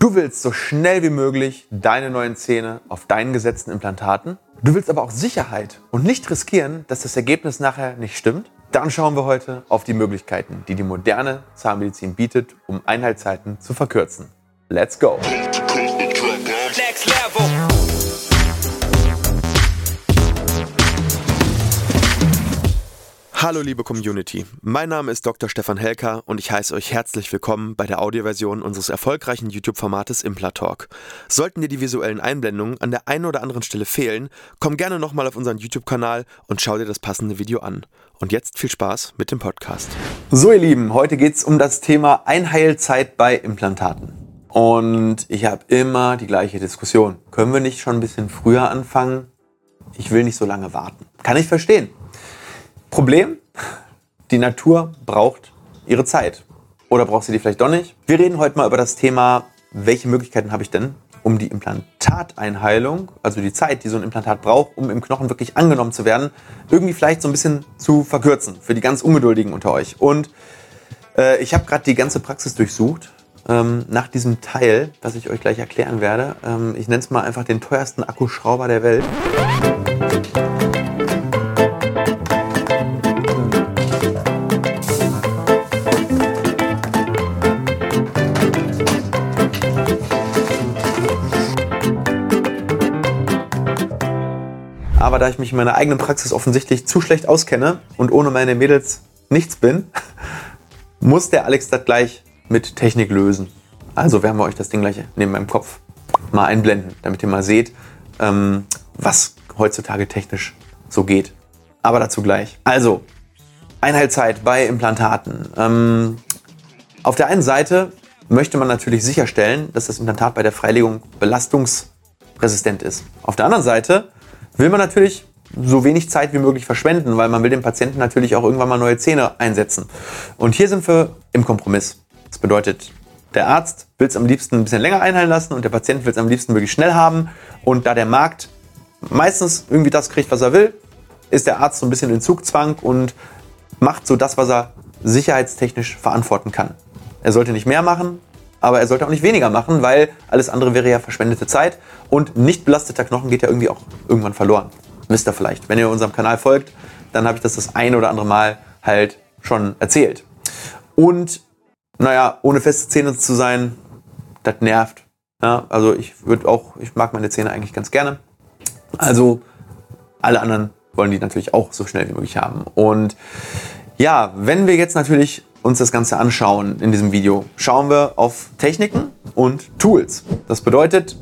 Du willst so schnell wie möglich deine neuen Zähne auf deinen gesetzten Implantaten. Du willst aber auch Sicherheit und nicht riskieren, dass das Ergebnis nachher nicht stimmt. Dann schauen wir heute auf die Möglichkeiten, die die moderne Zahnmedizin bietet, um Einheitszeiten zu verkürzen. Let's go! Hallo liebe Community, mein Name ist Dr. Stefan Helker und ich heiße euch herzlich willkommen bei der Audioversion unseres erfolgreichen YouTube-Formates Implatalk. Sollten dir die visuellen Einblendungen an der einen oder anderen Stelle fehlen, komm gerne nochmal auf unseren YouTube-Kanal und schau dir das passende Video an. Und jetzt viel Spaß mit dem Podcast. So ihr Lieben, heute geht es um das Thema Einheilzeit bei Implantaten. Und ich habe immer die gleiche Diskussion. Können wir nicht schon ein bisschen früher anfangen? Ich will nicht so lange warten. Kann ich verstehen. Problem, die Natur braucht ihre Zeit. Oder braucht sie die vielleicht doch nicht? Wir reden heute mal über das Thema, welche Möglichkeiten habe ich denn, um die Implantateinheilung, also die Zeit, die so ein Implantat braucht, um im Knochen wirklich angenommen zu werden, irgendwie vielleicht so ein bisschen zu verkürzen für die ganz Ungeduldigen unter euch. Und äh, ich habe gerade die ganze Praxis durchsucht ähm, nach diesem Teil, was ich euch gleich erklären werde. Ähm, ich nenne es mal einfach den teuersten Akkuschrauber der Welt. Aber da ich mich in meiner eigenen Praxis offensichtlich zu schlecht auskenne und ohne meine Mädels nichts bin, muss der Alex das gleich mit Technik lösen. Also werden wir euch das Ding gleich neben meinem Kopf mal einblenden, damit ihr mal seht, ähm, was heutzutage technisch so geht. Aber dazu gleich. Also, Einheitszeit bei Implantaten. Ähm, auf der einen Seite möchte man natürlich sicherstellen, dass das Implantat bei der Freilegung belastungsresistent ist. Auf der anderen Seite will man natürlich so wenig Zeit wie möglich verschwenden, weil man will dem Patienten natürlich auch irgendwann mal neue Zähne einsetzen. Und hier sind wir im Kompromiss. Das bedeutet, der Arzt will es am liebsten ein bisschen länger einheilen lassen und der Patient will es am liebsten wirklich schnell haben. Und da der Markt meistens irgendwie das kriegt, was er will, ist der Arzt so ein bisschen in Zugzwang und macht so das, was er sicherheitstechnisch verantworten kann. Er sollte nicht mehr machen, aber er sollte auch nicht weniger machen, weil alles andere wäre ja verschwendete Zeit und nicht belasteter Knochen geht ja irgendwie auch irgendwann verloren. Wisst ihr vielleicht. Wenn ihr unserem Kanal folgt, dann habe ich das das ein oder andere Mal halt schon erzählt. Und naja, ohne feste Zähne zu sein, das nervt. Ja, also ich würde auch, ich mag meine Zähne eigentlich ganz gerne. Also alle anderen wollen die natürlich auch so schnell wie möglich haben. Und ja, wenn wir jetzt natürlich uns das Ganze anschauen in diesem Video, schauen wir auf Techniken und Tools. Das bedeutet,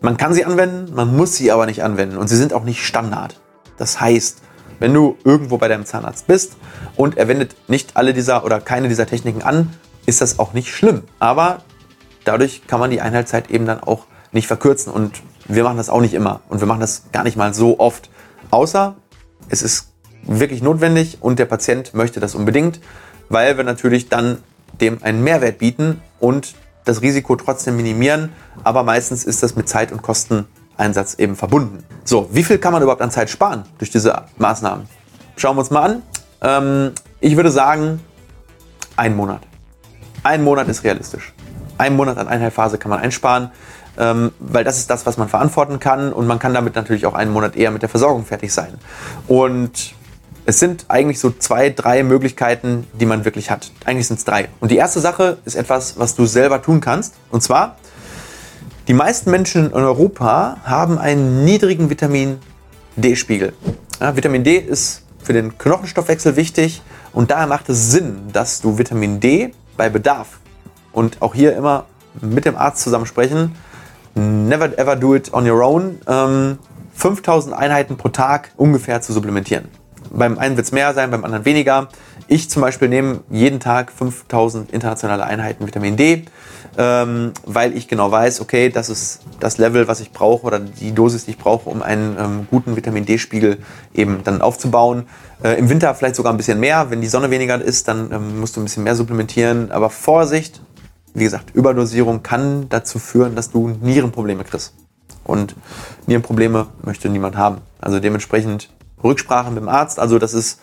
man kann sie anwenden, man muss sie aber nicht anwenden und sie sind auch nicht Standard. Das heißt, wenn du irgendwo bei deinem Zahnarzt bist und er wendet nicht alle dieser oder keine dieser Techniken an, ist das auch nicht schlimm. Aber dadurch kann man die Einheitszeit eben dann auch nicht verkürzen und wir machen das auch nicht immer und wir machen das gar nicht mal so oft. Außer es ist wirklich notwendig und der Patient möchte das unbedingt weil wir natürlich dann dem einen Mehrwert bieten und das Risiko trotzdem minimieren. Aber meistens ist das mit Zeit und Kosteneinsatz eben verbunden. So, wie viel kann man überhaupt an Zeit sparen durch diese Maßnahmen? Schauen wir uns mal an. Ähm, ich würde sagen, ein Monat. Ein Monat ist realistisch. Ein Monat an Einheilphase kann man einsparen, ähm, weil das ist das, was man verantworten kann und man kann damit natürlich auch einen Monat eher mit der Versorgung fertig sein. Und es sind eigentlich so zwei, drei Möglichkeiten, die man wirklich hat. Eigentlich sind es drei. Und die erste Sache ist etwas, was du selber tun kannst. Und zwar, die meisten Menschen in Europa haben einen niedrigen Vitamin D-Spiegel. Ja, Vitamin D ist für den Knochenstoffwechsel wichtig und daher macht es Sinn, dass du Vitamin D bei Bedarf und auch hier immer mit dem Arzt zusammen sprechen. Never ever do it on your own. Ähm, 5000 Einheiten pro Tag ungefähr zu supplementieren. Beim einen wird es mehr sein, beim anderen weniger. Ich zum Beispiel nehme jeden Tag 5000 internationale Einheiten Vitamin D, ähm, weil ich genau weiß, okay, das ist das Level, was ich brauche oder die Dosis, die ich brauche, um einen ähm, guten Vitamin D-Spiegel eben dann aufzubauen. Äh, Im Winter vielleicht sogar ein bisschen mehr. Wenn die Sonne weniger ist, dann ähm, musst du ein bisschen mehr supplementieren. Aber Vorsicht, wie gesagt, Überdosierung kann dazu führen, dass du Nierenprobleme kriegst. Und Nierenprobleme möchte niemand haben. Also dementsprechend Rücksprache mit dem Arzt. Also das ist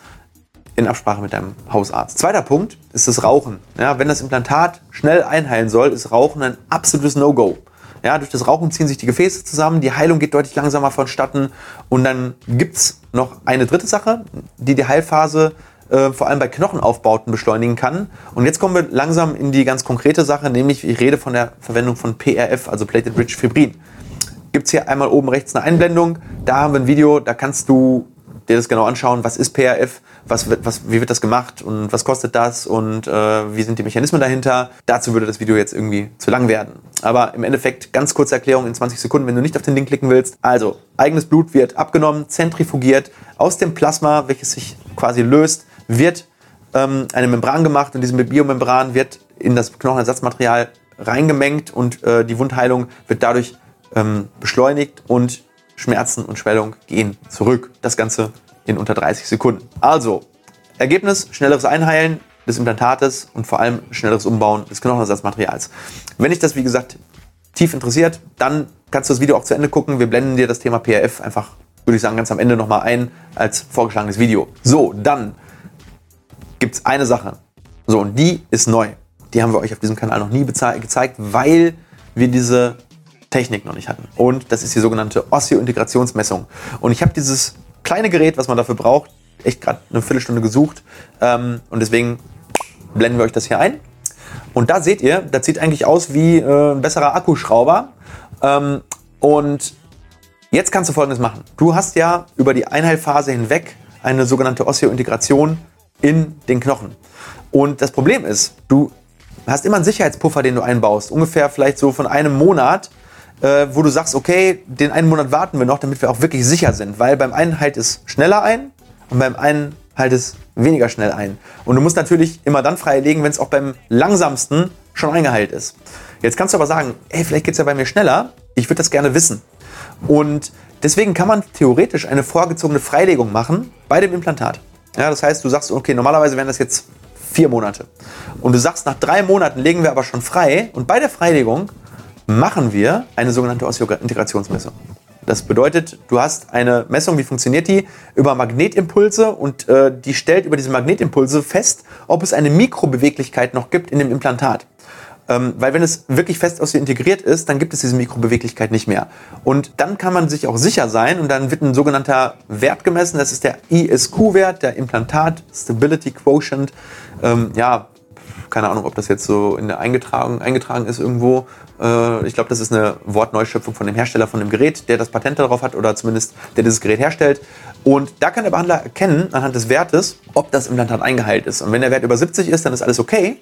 in Absprache mit deinem Hausarzt. Zweiter Punkt ist das Rauchen. Ja, wenn das Implantat schnell einheilen soll, ist Rauchen ein absolutes No-Go. Ja, durch das Rauchen ziehen sich die Gefäße zusammen, die Heilung geht deutlich langsamer vonstatten und dann gibt es noch eine dritte Sache, die die Heilphase äh, vor allem bei Knochenaufbauten beschleunigen kann. Und jetzt kommen wir langsam in die ganz konkrete Sache, nämlich ich rede von der Verwendung von PRF, also Plated Rich Fibrin. Gibt es hier einmal oben rechts eine Einblendung, da haben wir ein Video, da kannst du dir das genau anschauen, was ist PRF, was, was, wie wird das gemacht? Und was kostet das? Und äh, wie sind die Mechanismen dahinter. Dazu würde das Video jetzt irgendwie zu lang werden. Aber im Endeffekt ganz kurze Erklärung in 20 Sekunden, wenn du nicht auf den Link klicken willst. Also, eigenes Blut wird abgenommen, zentrifugiert, aus dem Plasma, welches sich quasi löst, wird ähm, eine Membran gemacht. Und diese Biomembran wird in das Knochenersatzmaterial reingemengt. Und äh, die Wundheilung wird dadurch ähm, beschleunigt. Und Schmerzen und Schwellung gehen zurück. Das Ganze in unter 30 Sekunden. Also, Ergebnis, schnelleres Einheilen des Implantates und vor allem schnelleres Umbauen des Knochenersatzmaterials. Wenn dich das, wie gesagt, tief interessiert, dann kannst du das Video auch zu Ende gucken. Wir blenden dir das Thema PRF einfach, würde ich sagen, ganz am Ende nochmal ein als vorgeschlagenes Video. So, dann gibt es eine Sache. So, und die ist neu. Die haben wir euch auf diesem Kanal noch nie gezeigt, weil wir diese Technik noch nicht hatten. Und das ist die sogenannte Osseo-Integrationsmessung. Und ich habe dieses kleine Gerät, was man dafür braucht, echt gerade eine Viertelstunde gesucht. Ähm, und deswegen blenden wir euch das hier ein. Und da seht ihr, das sieht eigentlich aus wie äh, ein besserer Akkuschrauber. Ähm, und jetzt kannst du folgendes machen. Du hast ja über die Einheilphase hinweg eine sogenannte Osseo-Integration in den Knochen. Und das Problem ist, du hast immer einen Sicherheitspuffer, den du einbaust. Ungefähr vielleicht so von einem Monat, äh, wo du sagst, okay, den einen Monat warten wir noch, damit wir auch wirklich sicher sind. Weil beim einen halt es schneller ein und beim einen halt es weniger schnell ein. Und du musst natürlich immer dann freilegen, wenn es auch beim langsamsten schon eingeheilt ist. Jetzt kannst du aber sagen, ey, vielleicht geht es ja bei mir schneller. Ich würde das gerne wissen. Und deswegen kann man theoretisch eine vorgezogene Freilegung machen bei dem Implantat. Ja, das heißt, du sagst, okay, normalerweise wären das jetzt vier Monate. Und du sagst, nach drei Monaten legen wir aber schon frei. Und bei der Freilegung machen wir eine sogenannte Osseointegrationsmessung. Das bedeutet, du hast eine Messung, wie funktioniert die? Über Magnetimpulse und äh, die stellt über diese Magnetimpulse fest, ob es eine Mikrobeweglichkeit noch gibt in dem Implantat. Ähm, weil wenn es wirklich fest aus dir integriert ist, dann gibt es diese Mikrobeweglichkeit nicht mehr. Und dann kann man sich auch sicher sein und dann wird ein sogenannter Wert gemessen, das ist der ISQ-Wert, der Implantat Stability Quotient. Ähm, ja, keine Ahnung, ob das jetzt so in der eingetragen, eingetragen ist irgendwo. Äh, ich glaube, das ist eine Wortneuschöpfung von dem Hersteller von dem Gerät, der das Patent darauf hat oder zumindest der dieses Gerät herstellt. Und da kann der Behandler erkennen, anhand des Wertes, ob das Implantat eingeheilt ist. Und wenn der Wert über 70 ist, dann ist alles okay.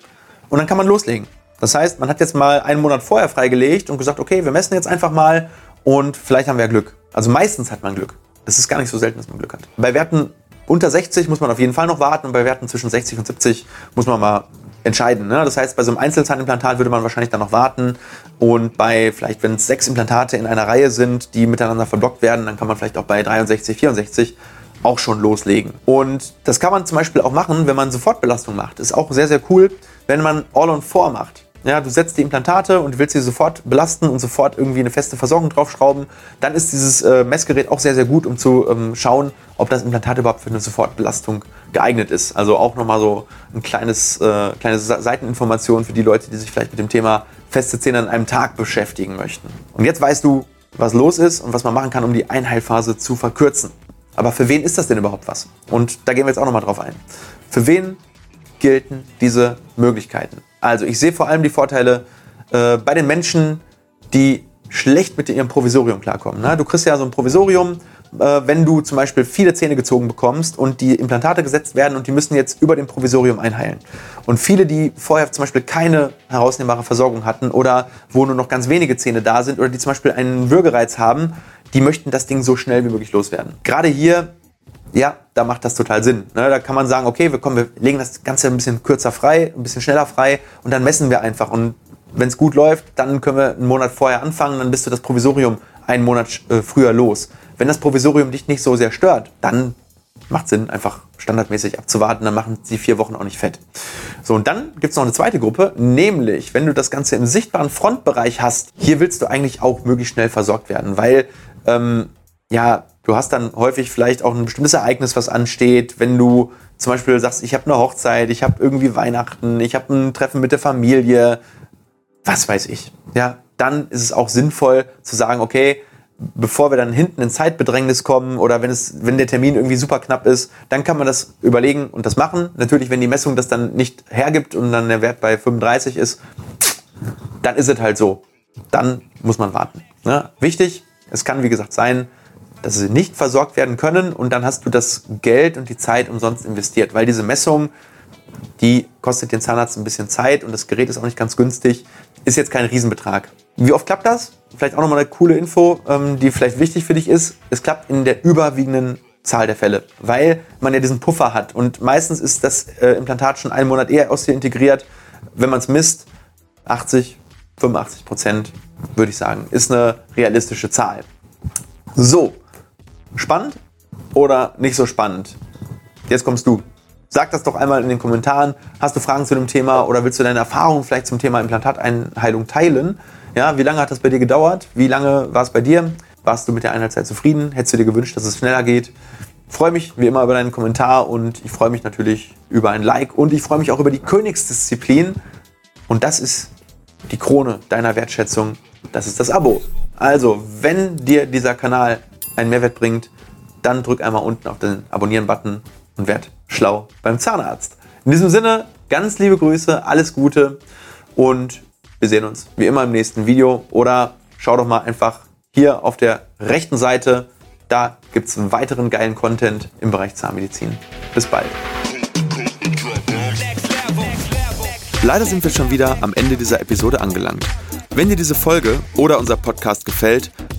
Und dann kann man loslegen. Das heißt, man hat jetzt mal einen Monat vorher freigelegt und gesagt, okay, wir messen jetzt einfach mal und vielleicht haben wir Glück. Also meistens hat man Glück. Es ist gar nicht so selten, dass man Glück hat. Bei Werten unter 60 muss man auf jeden Fall noch warten und bei Werten zwischen 60 und 70 muss man mal entscheiden. Ne? Das heißt, bei so einem Einzelzahnimplantat würde man wahrscheinlich dann noch warten und bei vielleicht, wenn es sechs Implantate in einer Reihe sind, die miteinander verblockt werden, dann kann man vielleicht auch bei 63, 64 auch schon loslegen. Und das kann man zum Beispiel auch machen, wenn man Sofortbelastung macht. Ist auch sehr, sehr cool, wenn man All-on-4 macht. Ja, du setzt die Implantate und willst sie sofort belasten und sofort irgendwie eine feste Versorgung draufschrauben, dann ist dieses äh, Messgerät auch sehr, sehr gut, um zu ähm, schauen, ob das Implantat überhaupt für eine Sofortbelastung geeignet ist. Also auch nochmal so ein kleines, äh, kleine Seiteninformation für die Leute, die sich vielleicht mit dem Thema feste Zähne an einem Tag beschäftigen möchten. Und jetzt weißt du, was los ist und was man machen kann, um die Einheilphase zu verkürzen. Aber für wen ist das denn überhaupt was? Und da gehen wir jetzt auch nochmal drauf ein. Für wen gelten diese Möglichkeiten? Also ich sehe vor allem die Vorteile äh, bei den Menschen, die schlecht mit ihrem Provisorium klarkommen. Ne? Du kriegst ja so ein Provisorium, äh, wenn du zum Beispiel viele Zähne gezogen bekommst und die Implantate gesetzt werden und die müssen jetzt über dem Provisorium einheilen. Und viele, die vorher zum Beispiel keine herausnehmbare Versorgung hatten oder wo nur noch ganz wenige Zähne da sind oder die zum Beispiel einen Würgereiz haben, die möchten das Ding so schnell wie möglich loswerden. Gerade hier ja, da macht das total Sinn. Ne? Da kann man sagen, okay, wir, kommen, wir legen das Ganze ein bisschen kürzer frei, ein bisschen schneller frei und dann messen wir einfach. Und wenn es gut läuft, dann können wir einen Monat vorher anfangen, dann bist du das Provisorium einen Monat äh, früher los. Wenn das Provisorium dich nicht so sehr stört, dann macht Sinn, einfach standardmäßig abzuwarten, dann machen die vier Wochen auch nicht fett. So, und dann gibt es noch eine zweite Gruppe, nämlich, wenn du das Ganze im sichtbaren Frontbereich hast, hier willst du eigentlich auch möglichst schnell versorgt werden, weil ähm, ja, du hast dann häufig vielleicht auch ein bestimmtes Ereignis, was ansteht. Wenn du zum Beispiel sagst, ich habe eine Hochzeit, ich habe irgendwie Weihnachten, ich habe ein Treffen mit der Familie, was weiß ich, ja, dann ist es auch sinnvoll zu sagen, okay, bevor wir dann hinten in Zeitbedrängnis kommen oder wenn es, wenn der Termin irgendwie super knapp ist, dann kann man das überlegen und das machen. Natürlich, wenn die Messung das dann nicht hergibt und dann der Wert bei 35 ist, dann ist es halt so. Dann muss man warten. Ne? Wichtig, es kann wie gesagt sein, dass sie nicht versorgt werden können und dann hast du das Geld und die Zeit umsonst investiert, weil diese Messung, die kostet den Zahnarzt ein bisschen Zeit und das Gerät ist auch nicht ganz günstig, ist jetzt kein Riesenbetrag. Wie oft klappt das? Vielleicht auch nochmal eine coole Info, ähm, die vielleicht wichtig für dich ist. Es klappt in der überwiegenden Zahl der Fälle, weil man ja diesen Puffer hat. Und meistens ist das äh, Implantat schon einen Monat eher aus dir integriert. Wenn man es misst, 80, 85 Prozent, würde ich sagen, ist eine realistische Zahl. So, spannend oder nicht so spannend? Jetzt kommst du. Sag das doch einmal in den Kommentaren. Hast du Fragen zu dem Thema oder willst du deine Erfahrungen vielleicht zum Thema Implantateinheilung teilen? Ja, wie lange hat das bei dir gedauert? Wie lange war es bei dir? Warst du mit der Einheitszeit zufrieden? Hättest du dir gewünscht, dass es schneller geht? Ich freue mich wie immer über deinen Kommentar und ich freue mich natürlich über ein Like und ich freue mich auch über die Königsdisziplin. Und das ist die Krone deiner Wertschätzung. Das ist das Abo. Also, wenn dir dieser Kanal einen Mehrwert bringt, dann drück einmal unten auf den Abonnieren-Button und werd schlau beim Zahnarzt. In diesem Sinne, ganz liebe Grüße, alles Gute und wir sehen uns wie immer im nächsten Video oder schau doch mal einfach hier auf der rechten Seite. Da gibt es weiteren geilen Content im Bereich Zahnmedizin. Bis bald. Leider sind wir schon wieder am Ende dieser Episode angelangt. Wenn dir diese Folge oder unser Podcast gefällt,